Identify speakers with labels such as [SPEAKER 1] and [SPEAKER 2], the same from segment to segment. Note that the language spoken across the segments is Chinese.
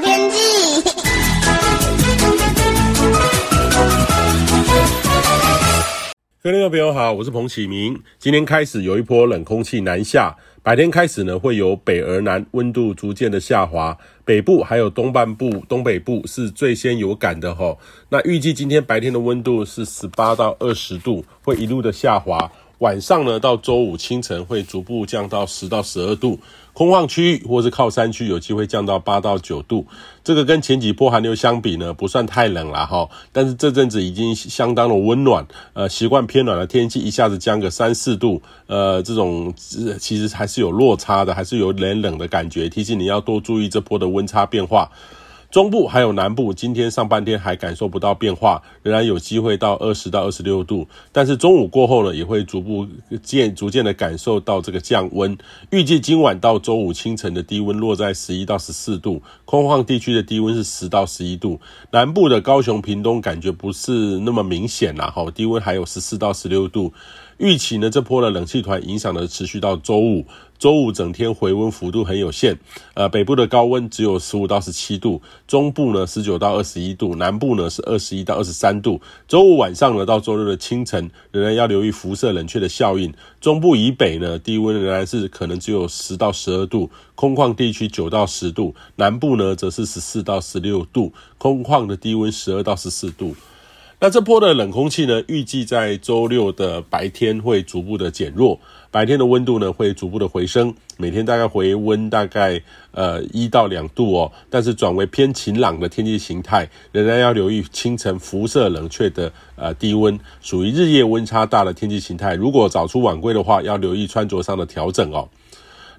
[SPEAKER 1] 天气。
[SPEAKER 2] 各位朋友好，我是彭启明。今天开始有一波冷空气南下，白天开始呢会由北而南，温度逐渐的下滑。北部还有东半部、东北部是最先有感的吼。那预计今天白天的温度是十八到二十度，会一路的下滑。晚上呢，到周五清晨会逐步降到十到十二度，空旷区域或是靠山区有机会降到八到九度。这个跟前几波寒流相比呢，不算太冷了哈。但是这阵子已经相当的温暖，呃，习惯偏暖的天气一下子降个三四度，呃，这种其实还是有落差的，还是有点冷的感觉，提醒你要多注意这波的温差变化。中部还有南部，今天上半天还感受不到变化，仍然有机会到二十到二十六度。但是中午过后呢，也会逐步渐逐渐的感受到这个降温。预计今晚到周五清晨的低温落在十一到十四度，空旷地区的低温是十到十一度。南部的高雄、屏东感觉不是那么明显啦，哈，低温还有十四到十六度。预期呢，这波的冷气团影响呢持续到周五。周五整天回温幅度很有限，呃，北部的高温只有十五到十七度，中部呢十九到二十一度，南部呢是二十一到二十三度。周五晚上呢到周六的清晨，仍然要留意辐射冷却的效应。中部以北呢，低温仍然是可能只有十到十二度，空旷地区九到十度，南部呢则是十四到十六度，空旷的低温十二到十四度。那这波的冷空气呢，预计在周六的白天会逐步的减弱，白天的温度呢会逐步的回升，每天大概回温大概呃一到两度哦，但是转为偏晴朗的天气形态，仍然要留意清晨辐射冷却的呃低温，属于日夜温差大的天气形态。如果早出晚归的话，要留意穿着上的调整哦。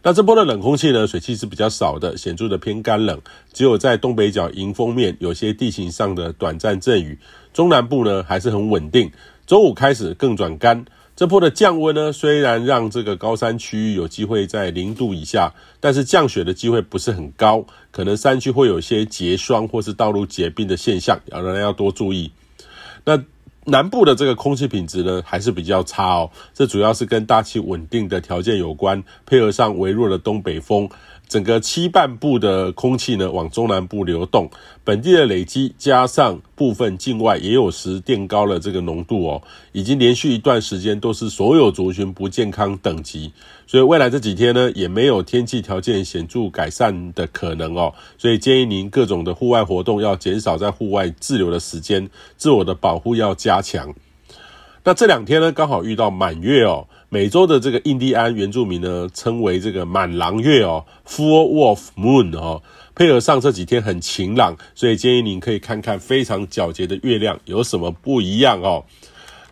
[SPEAKER 2] 那这波的冷空气呢，水汽是比较少的，显著的偏干冷，只有在东北角迎风面有些地形上的短暂阵雨。中南部呢还是很稳定，周五开始更转干。这波的降温呢，虽然让这个高山区域有机会在零度以下，但是降雪的机会不是很高，可能山区会有些结霜或是道路结冰的现象，要大家要多注意。那南部的这个空气品质呢，还是比较差哦，这主要是跟大气稳定的条件有关，配合上微弱的东北风。整个西半部的空气呢，往中南部流动，本地的累积加上部分境外也有时垫高了这个浓度哦，已经连续一段时间都是所有族群不健康等级，所以未来这几天呢，也没有天气条件显著改善的可能哦，所以建议您各种的户外活动要减少在户外滞留的时间，自我的保护要加强。那这两天呢，刚好遇到满月哦。美洲的这个印第安原住民呢，称为这个满狼月哦，Full Wolf Moon 哦，配合上这几天很晴朗，所以建议您可以看看非常皎洁的月亮有什么不一样哦。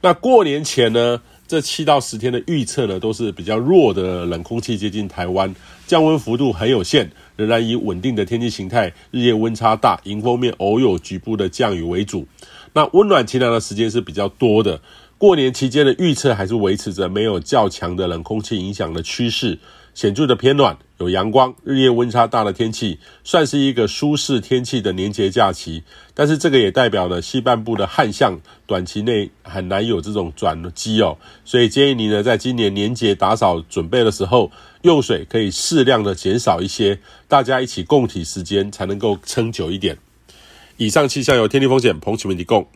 [SPEAKER 2] 那过年前呢，这七到十天的预测呢，都是比较弱的冷空气接近台湾，降温幅度很有限，仍然以稳定的天气形态，日夜温差大，迎风面偶有局部的降雨为主。那温暖晴朗的时间是比较多的。过年期间的预测还是维持着没有较强的冷空气影响的趋势，显著的偏暖，有阳光，日夜温差大的天气，算是一个舒适天气的年节假期。但是这个也代表了西半部的旱象短期内很难有这种转机哦，所以建议你呢，在今年年节打扫准备的时候，用水可以适量的减少一些，大家一起共体时间才能够撑久一点。以上气象由天气风险彭启明提供。